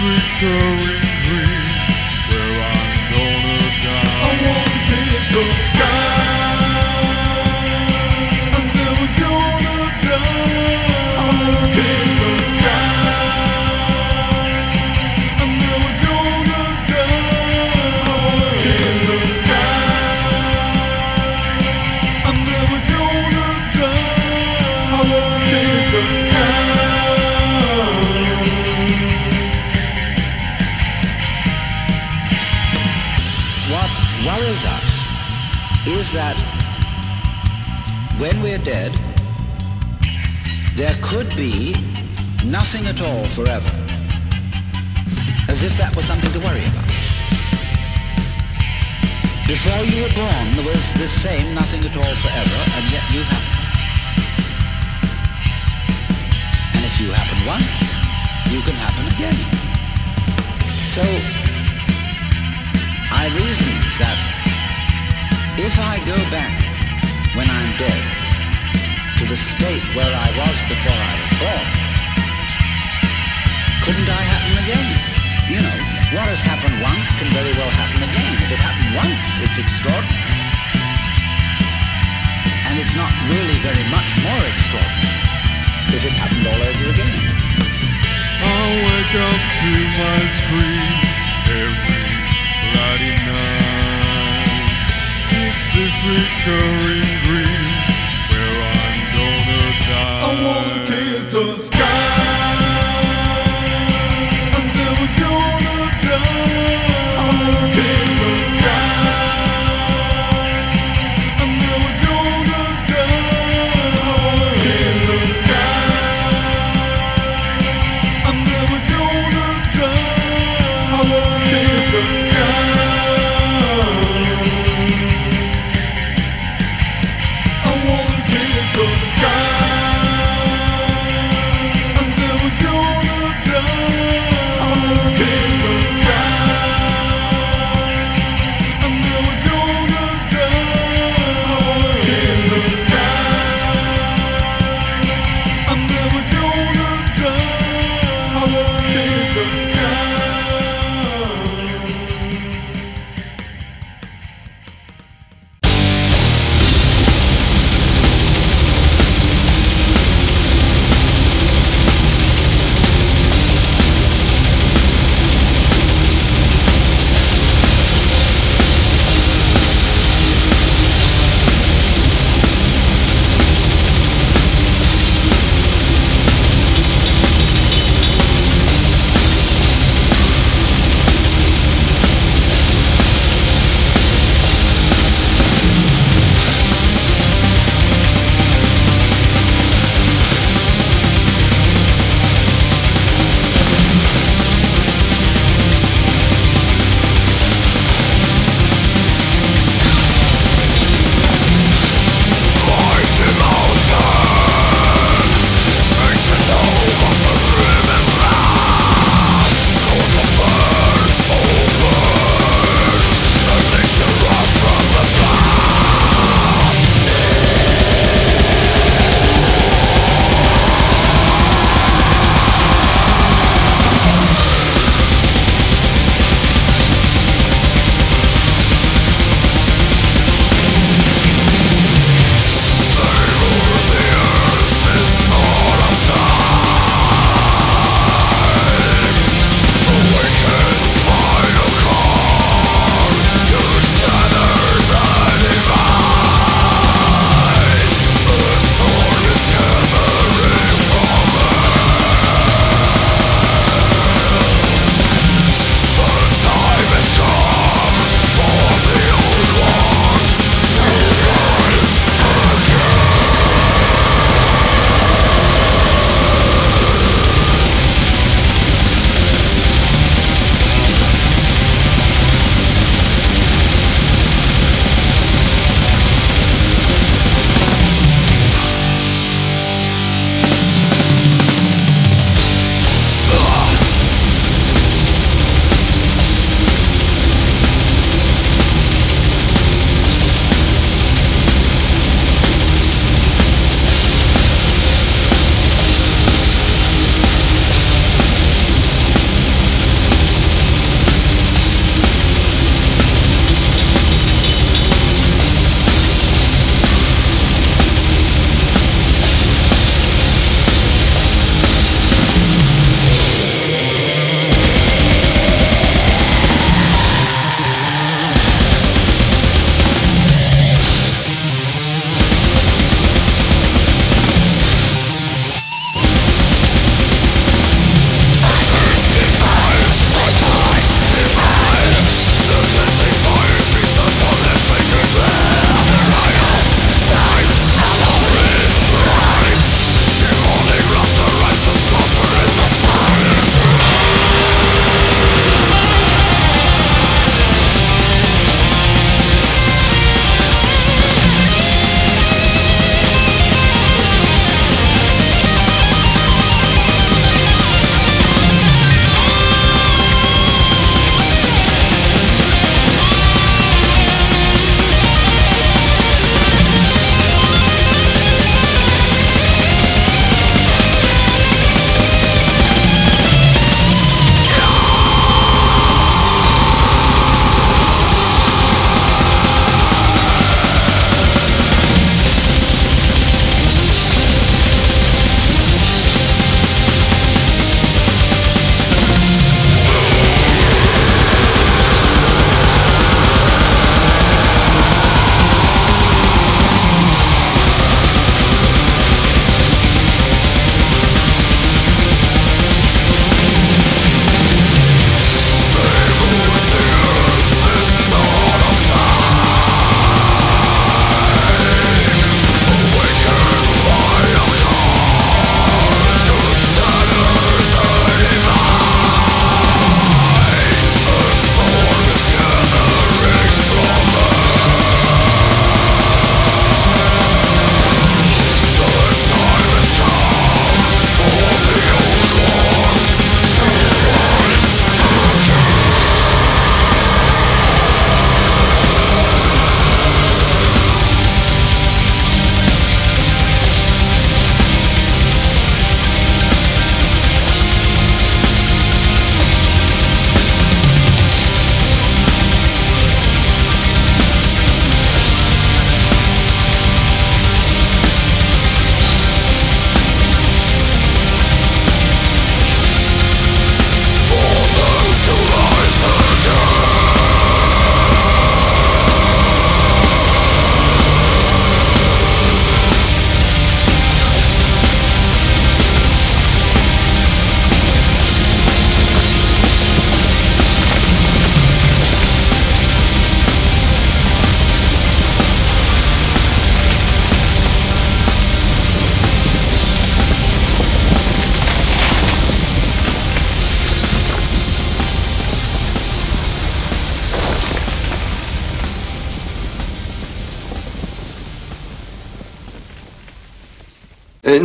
recurring dead, there could be nothing at all forever, as if that was something to worry about. Before you were born, there was the same nothing at all forever, and yet you happened. And if you happen once, you can happen again. So, I reason that if I go back when I'm dead, to the state where I was before I was born. Couldn't I happen again? You know, what has happened once can very well happen again. If it happened once, it's extraordinary. And it's not really very much more extraordinary if it happened all over again. I wake up to my screen every bloody night. It's this recurring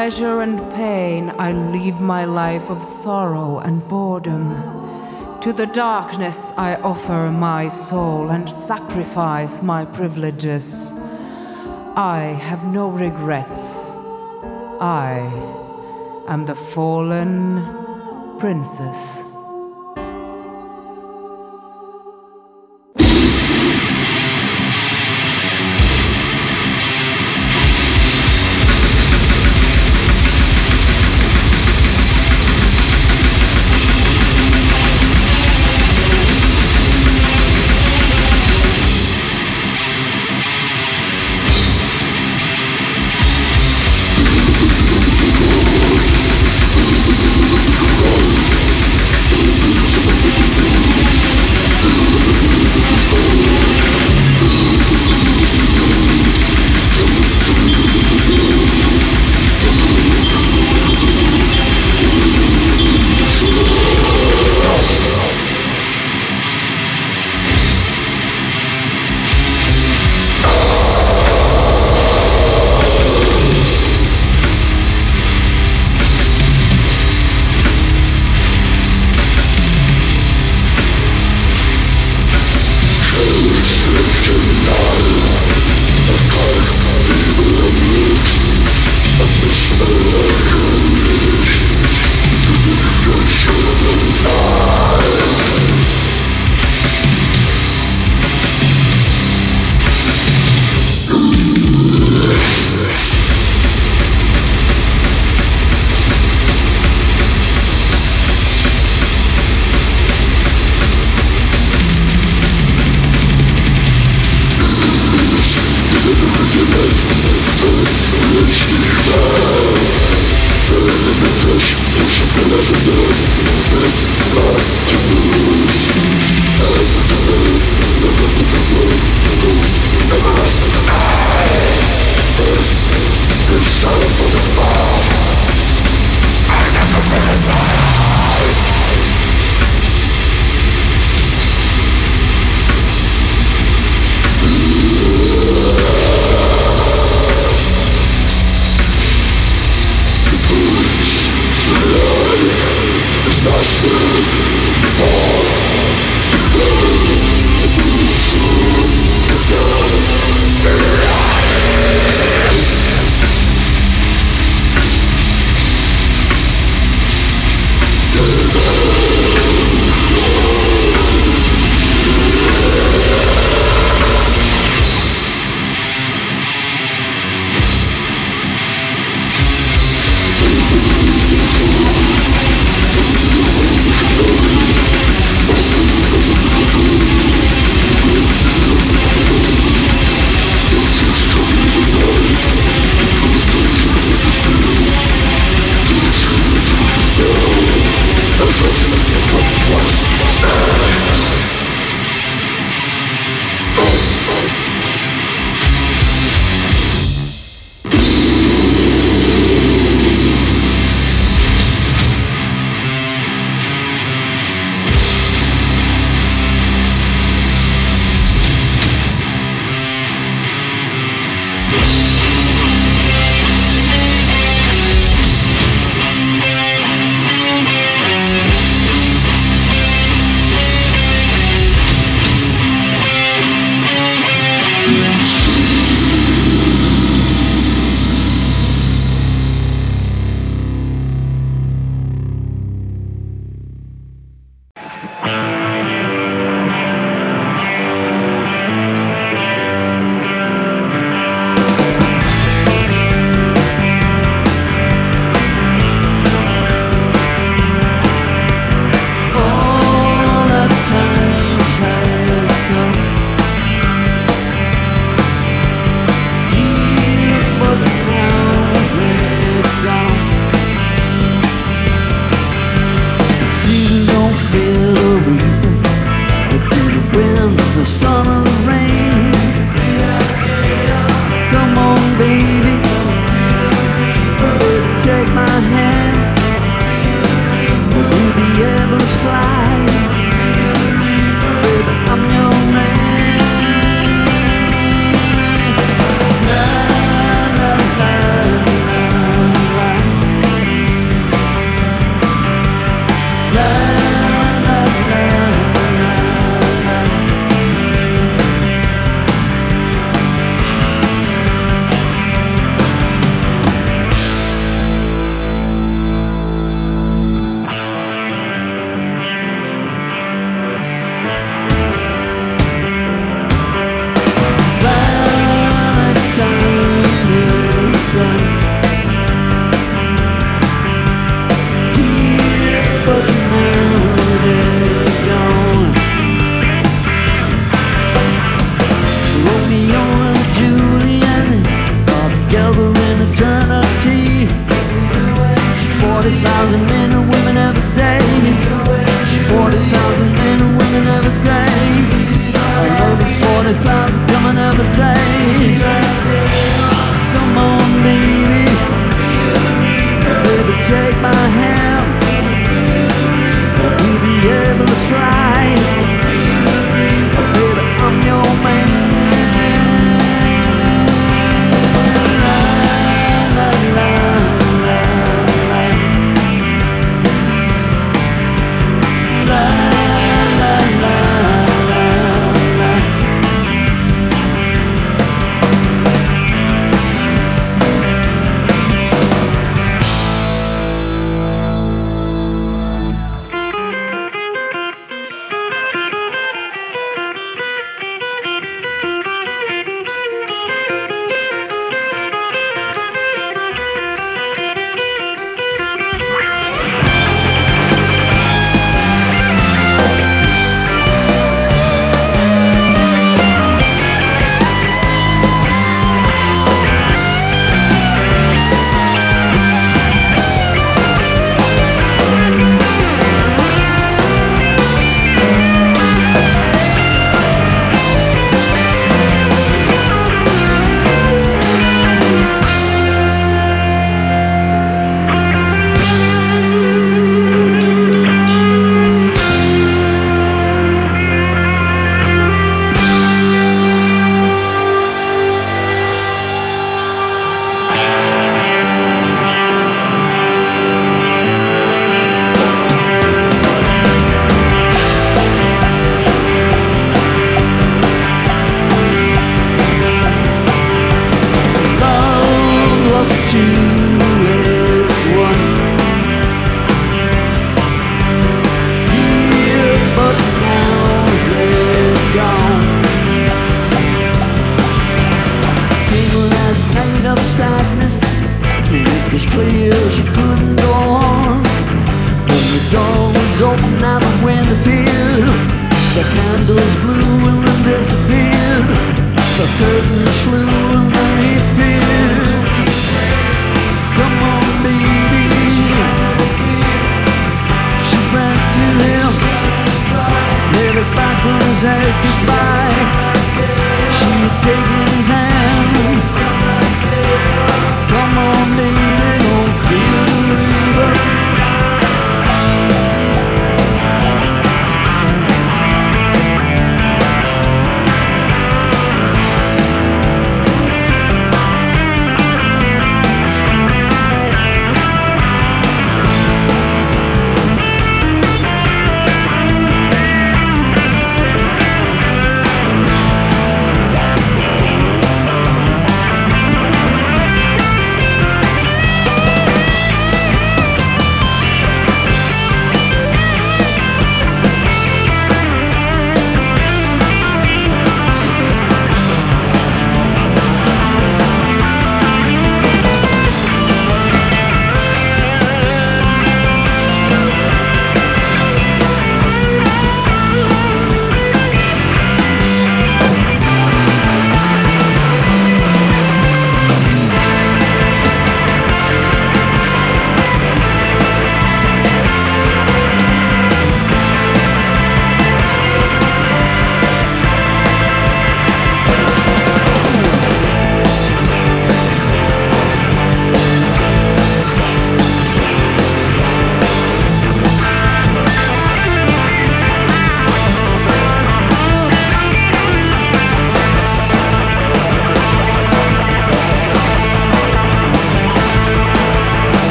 Pleasure and pain, I leave my life of sorrow and boredom. To the darkness, I offer my soul and sacrifice my privileges. I have no regrets. I am the fallen princess.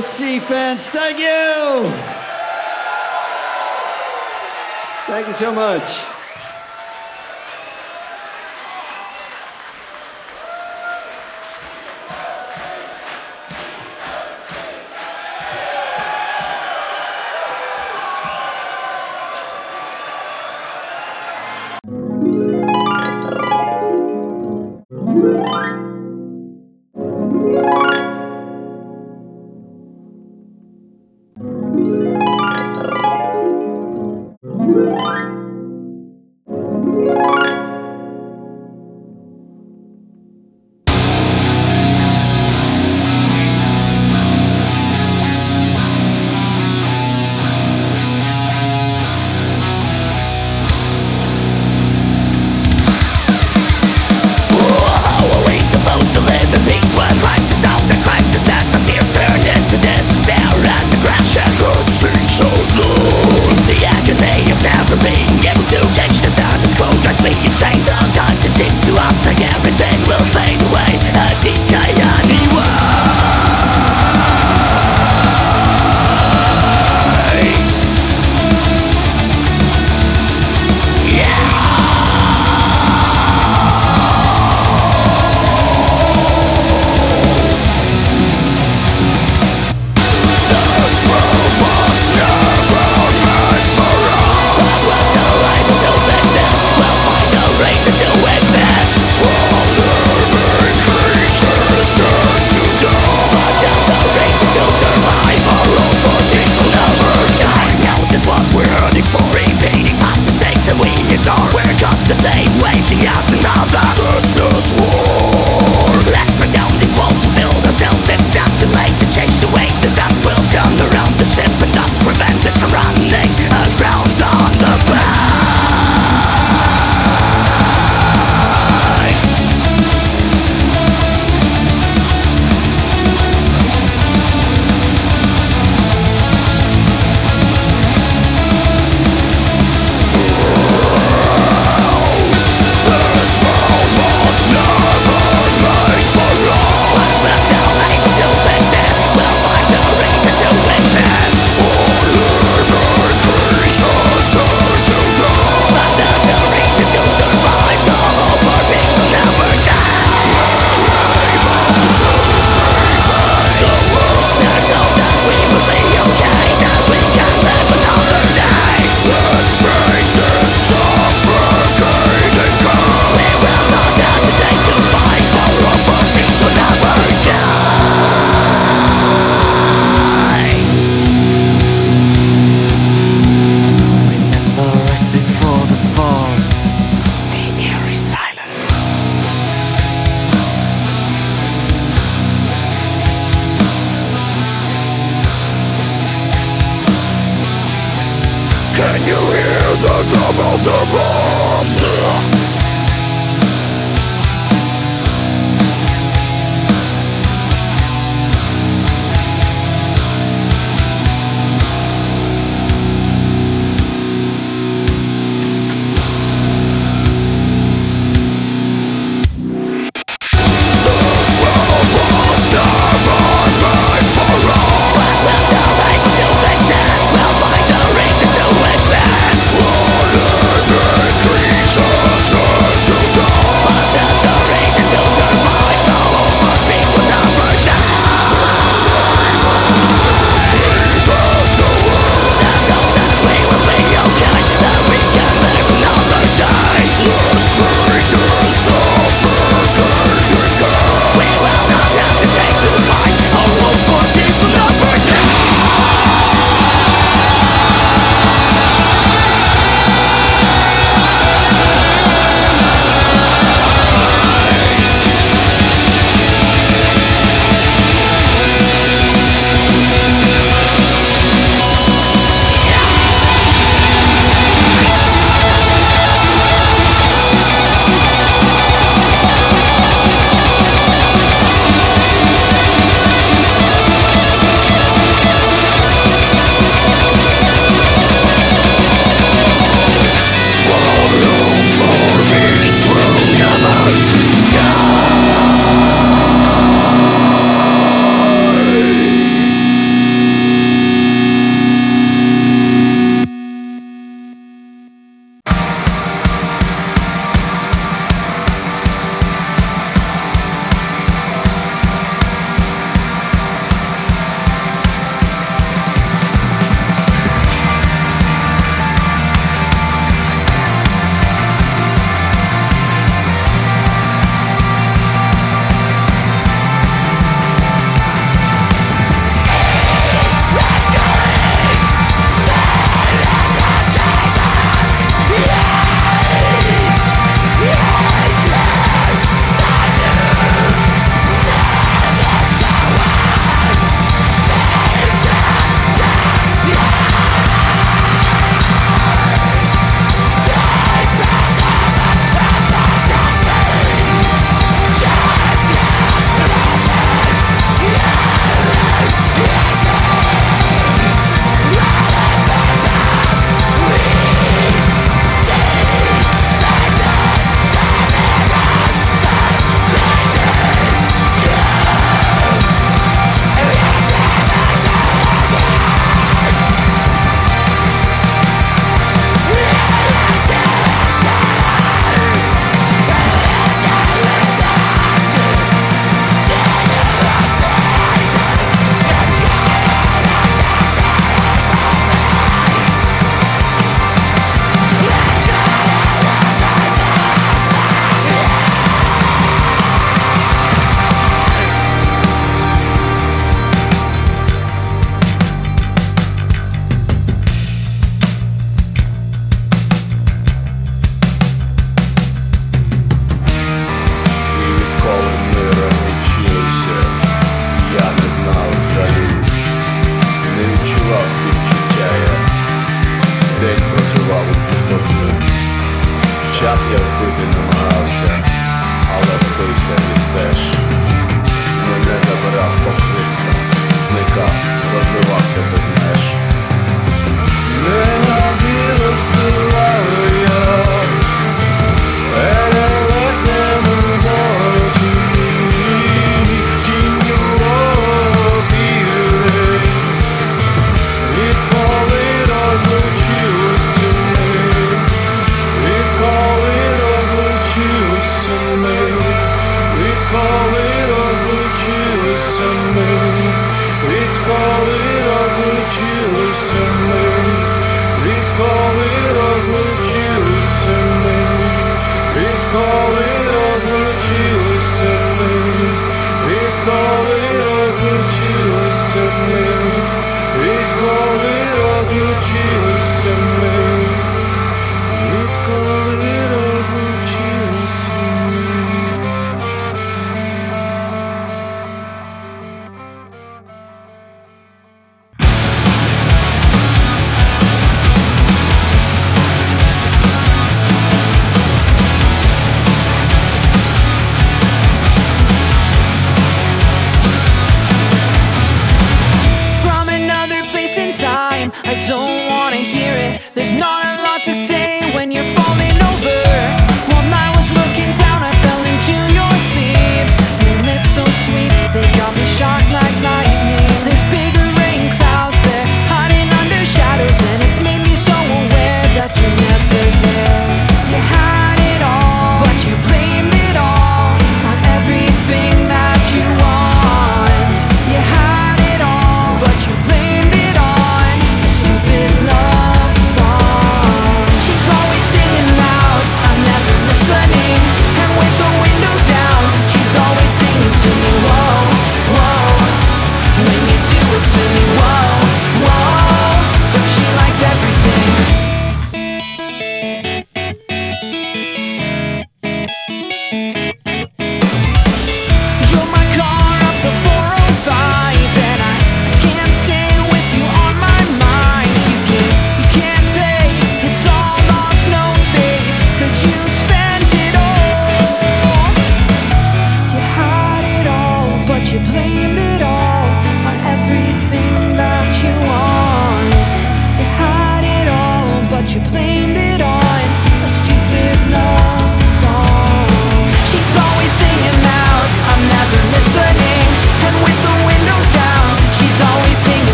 OC fans, thank you. Thank you so much.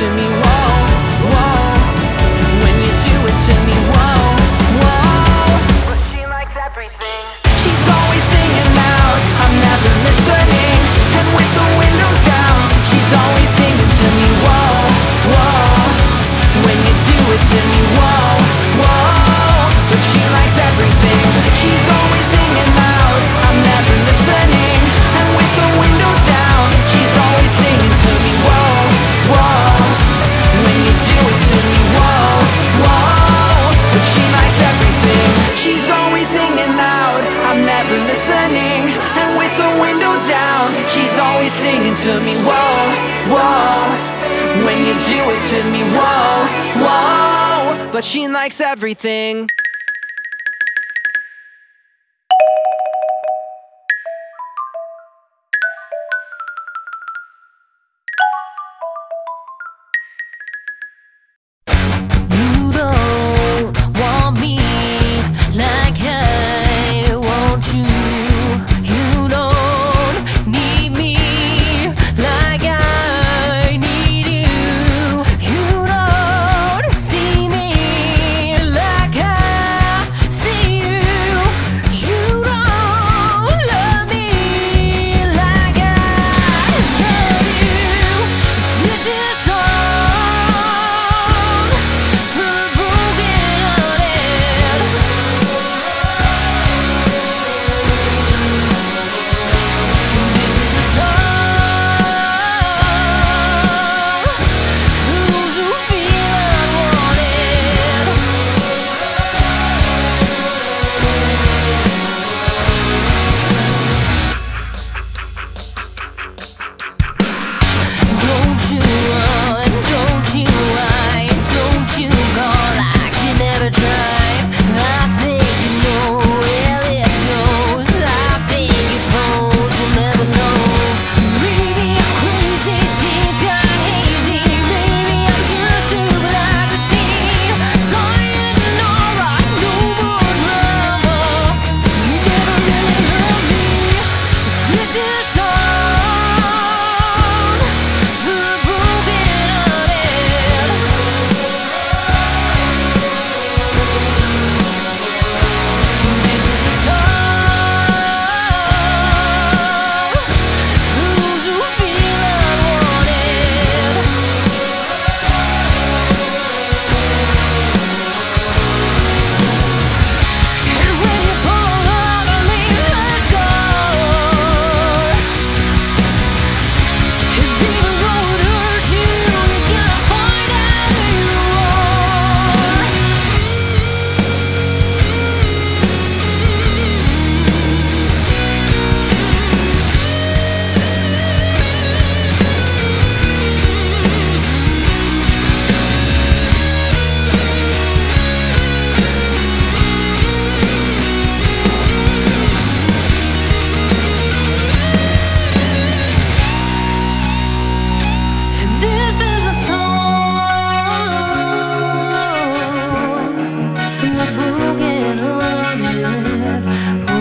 To me, Everything. heart.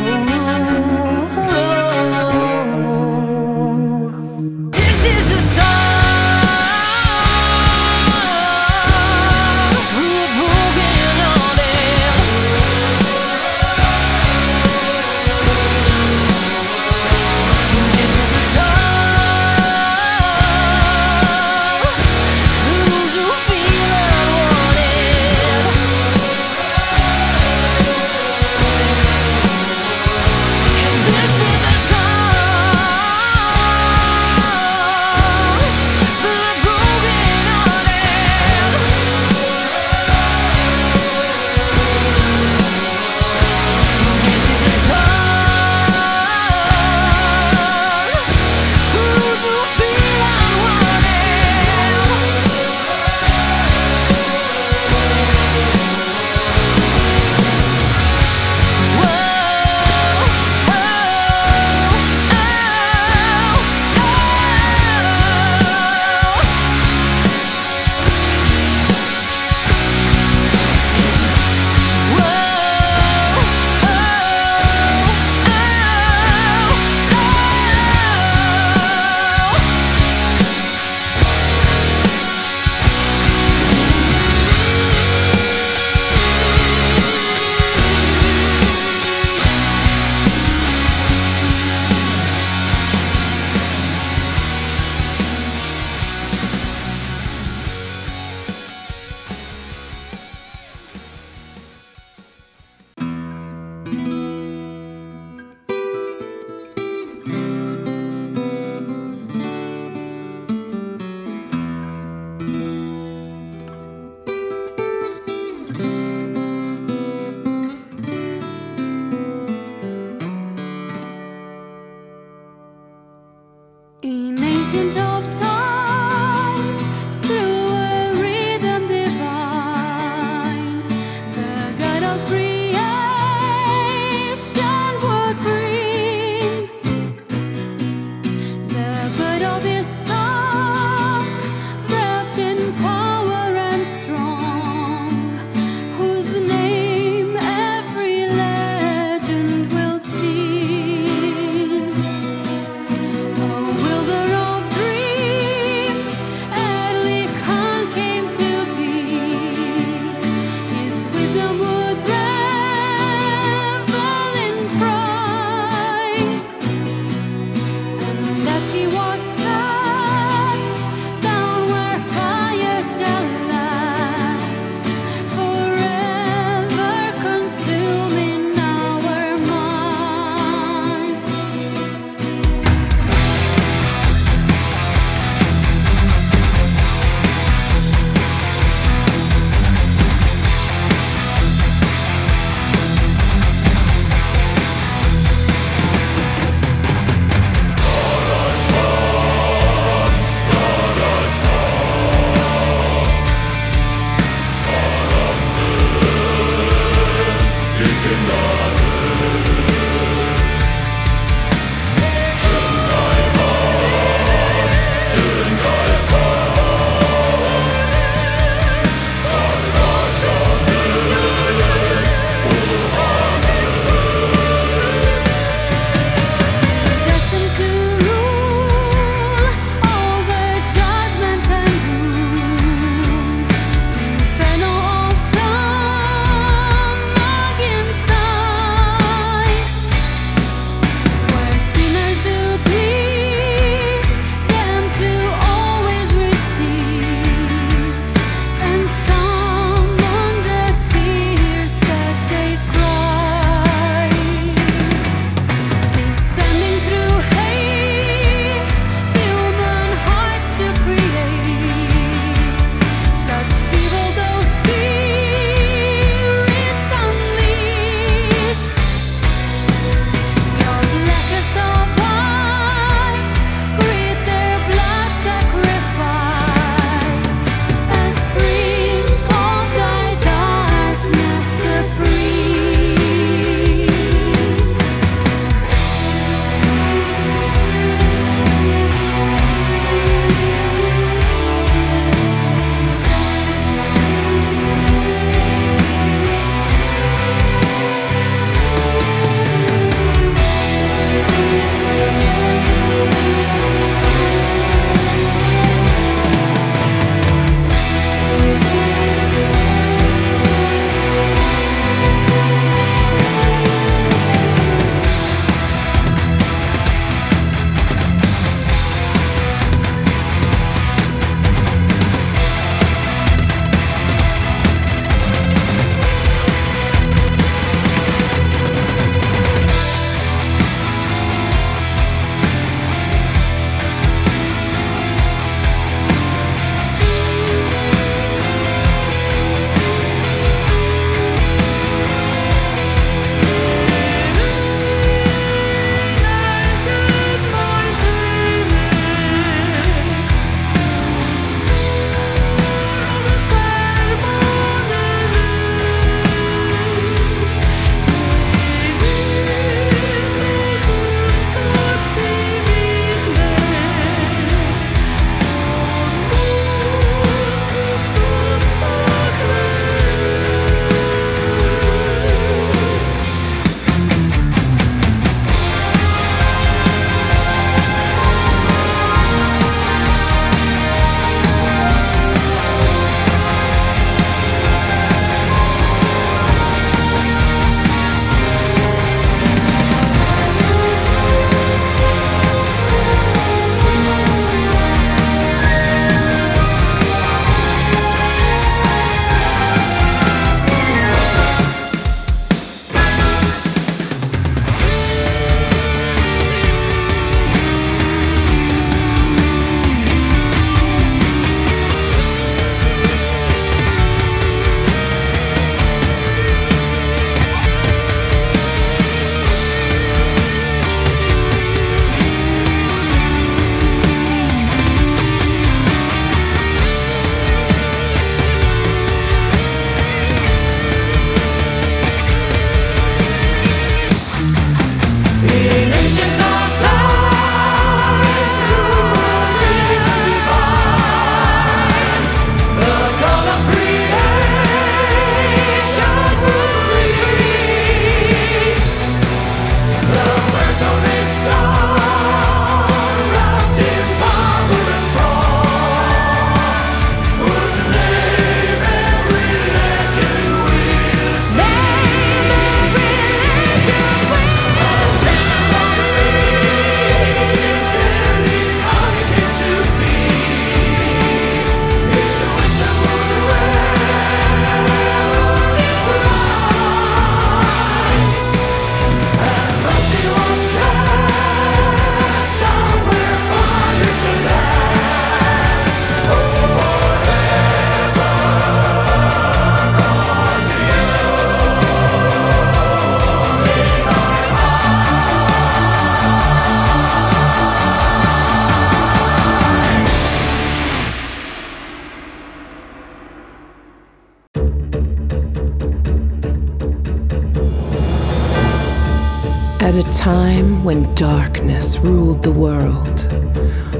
At a time when darkness ruled the world,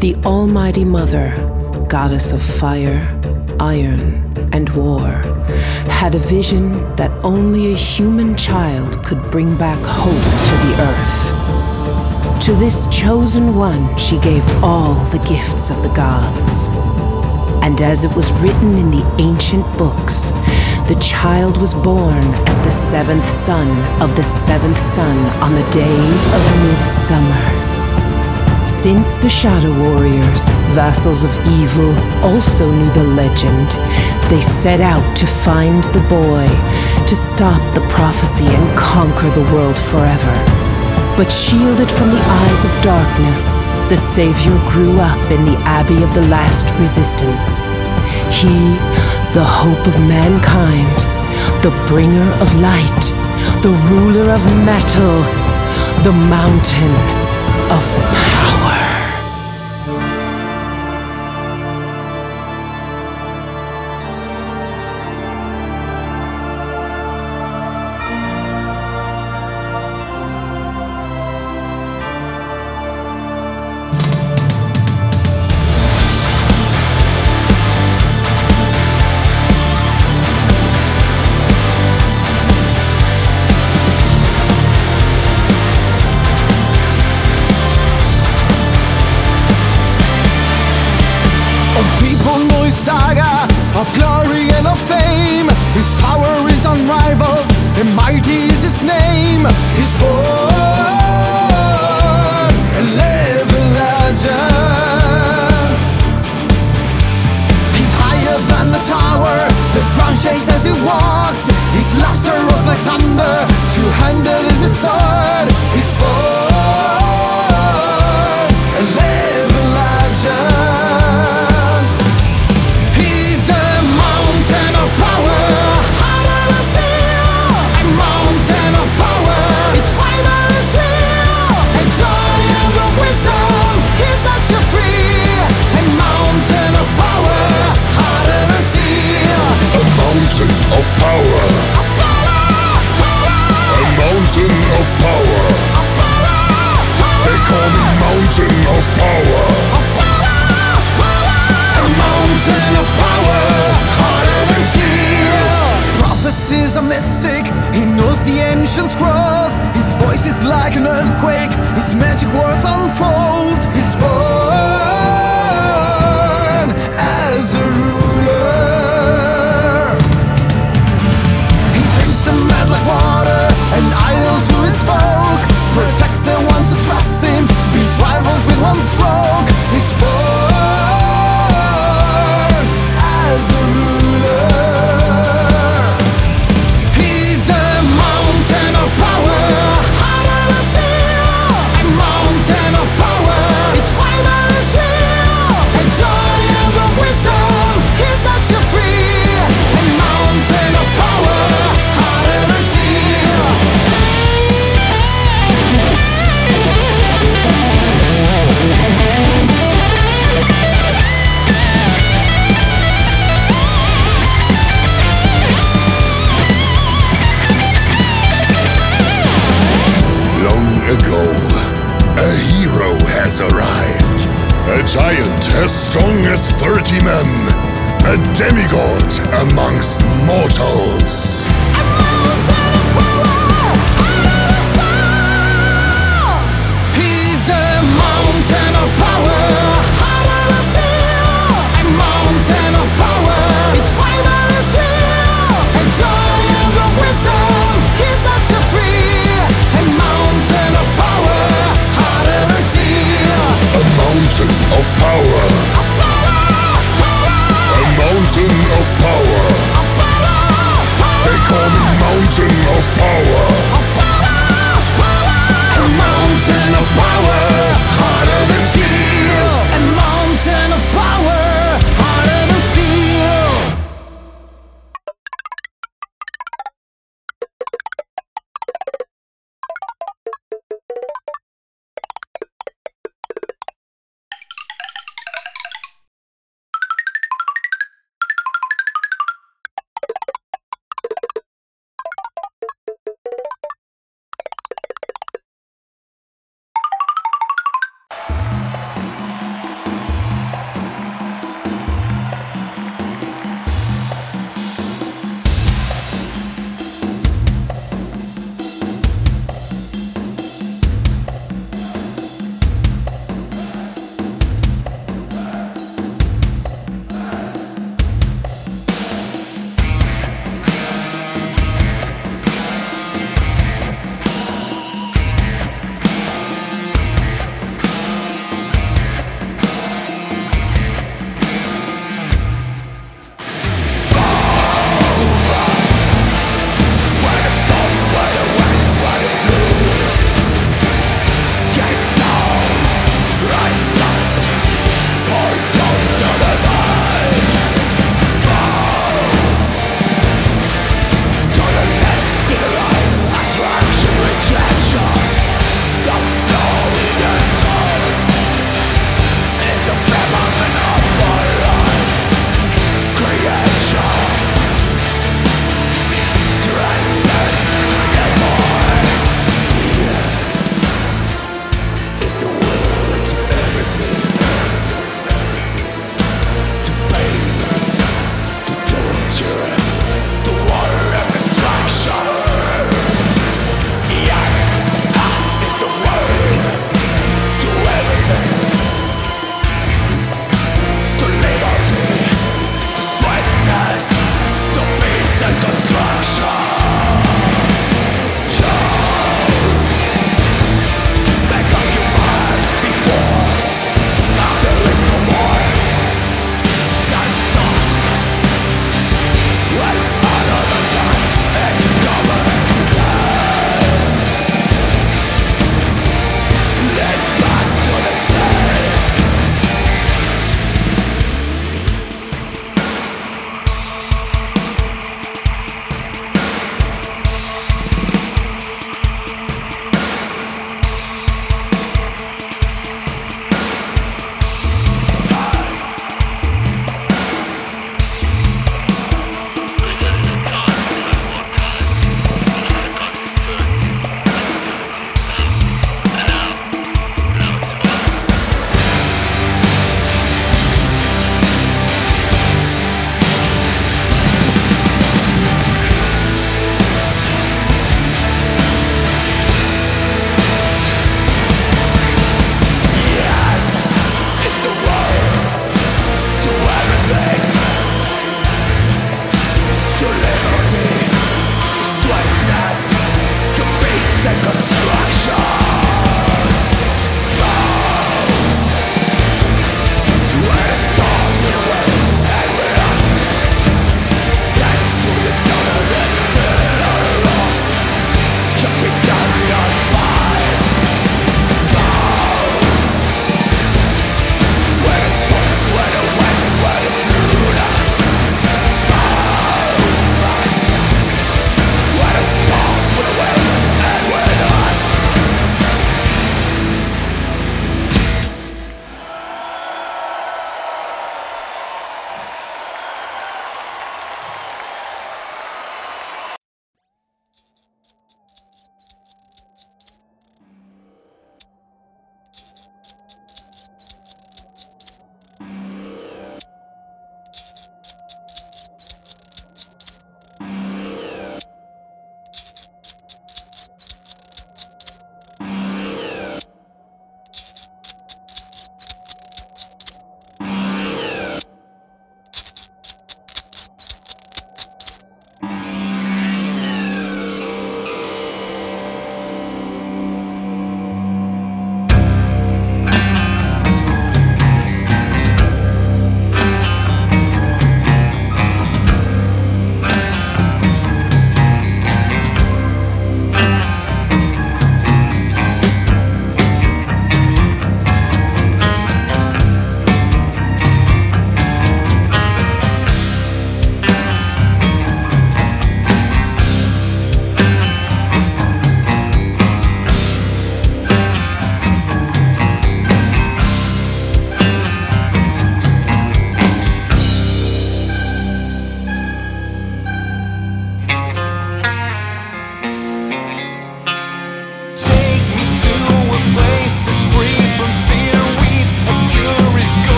the Almighty Mother, goddess of fire, iron, and war, had a vision that only a human child could bring back hope to the earth. To this chosen one, she gave all the gifts of the gods. And as it was written in the ancient books, the child was born as the seventh son of the seventh son on the day of midsummer. Since the Shadow Warriors, vassals of evil, also knew the legend, they set out to find the boy, to stop the prophecy and conquer the world forever. But shielded from the eyes of darkness, the Savior grew up in the Abbey of the Last Resistance. He, the hope of mankind, the bringer of light, the ruler of metal, the mountain of power. He knows the ancient scrolls. His voice is like an earthquake, his magic words unfold. His born giant as strong as 30 men. A demigod amongst mortals. He's a mountain of power, mountain of power. A mountain of power. They call me mountain of power. A mountain of power,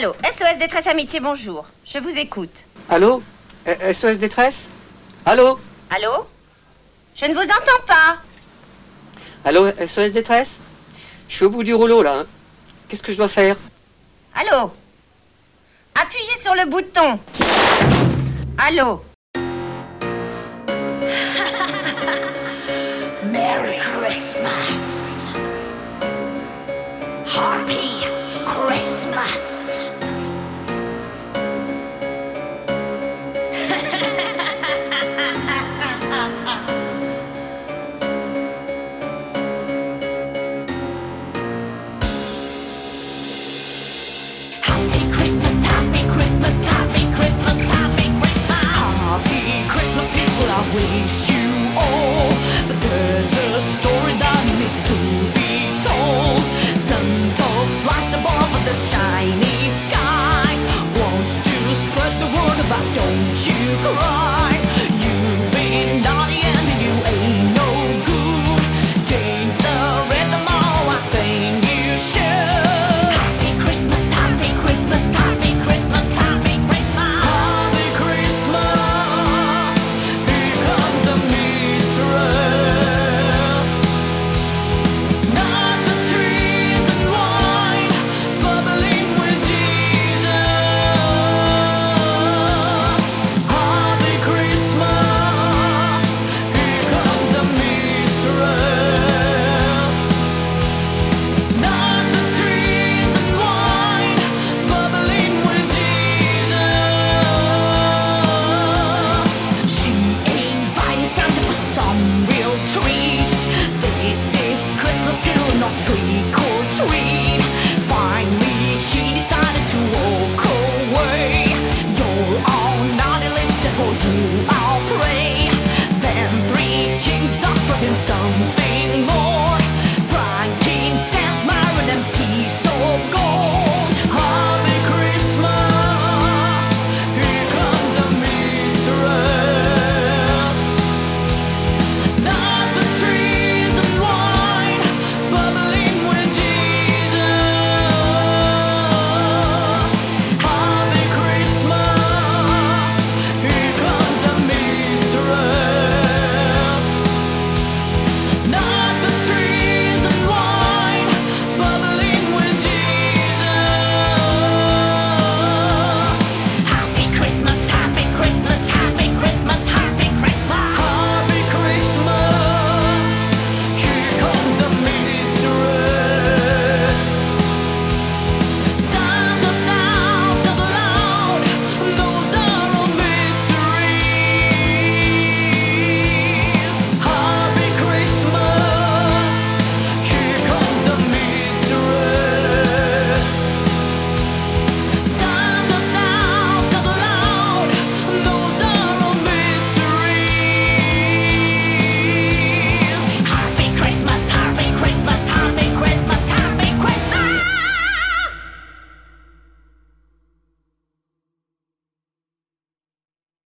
Allô, SOS Détresse Amitié, bonjour. Je vous écoute. Allô SOS détresse? Allô? Allô? Je ne vous entends pas. Allô SOS détresse? Je suis au bout du rouleau là. hein. Qu'est-ce que je dois faire? Allô? Appuyez sur le bouton. Allô? Merry Christmas. Happy Christmas. you all. But there's a story that needs to be told. Flies above the shiny sky. Wants to spread the word don't you cry.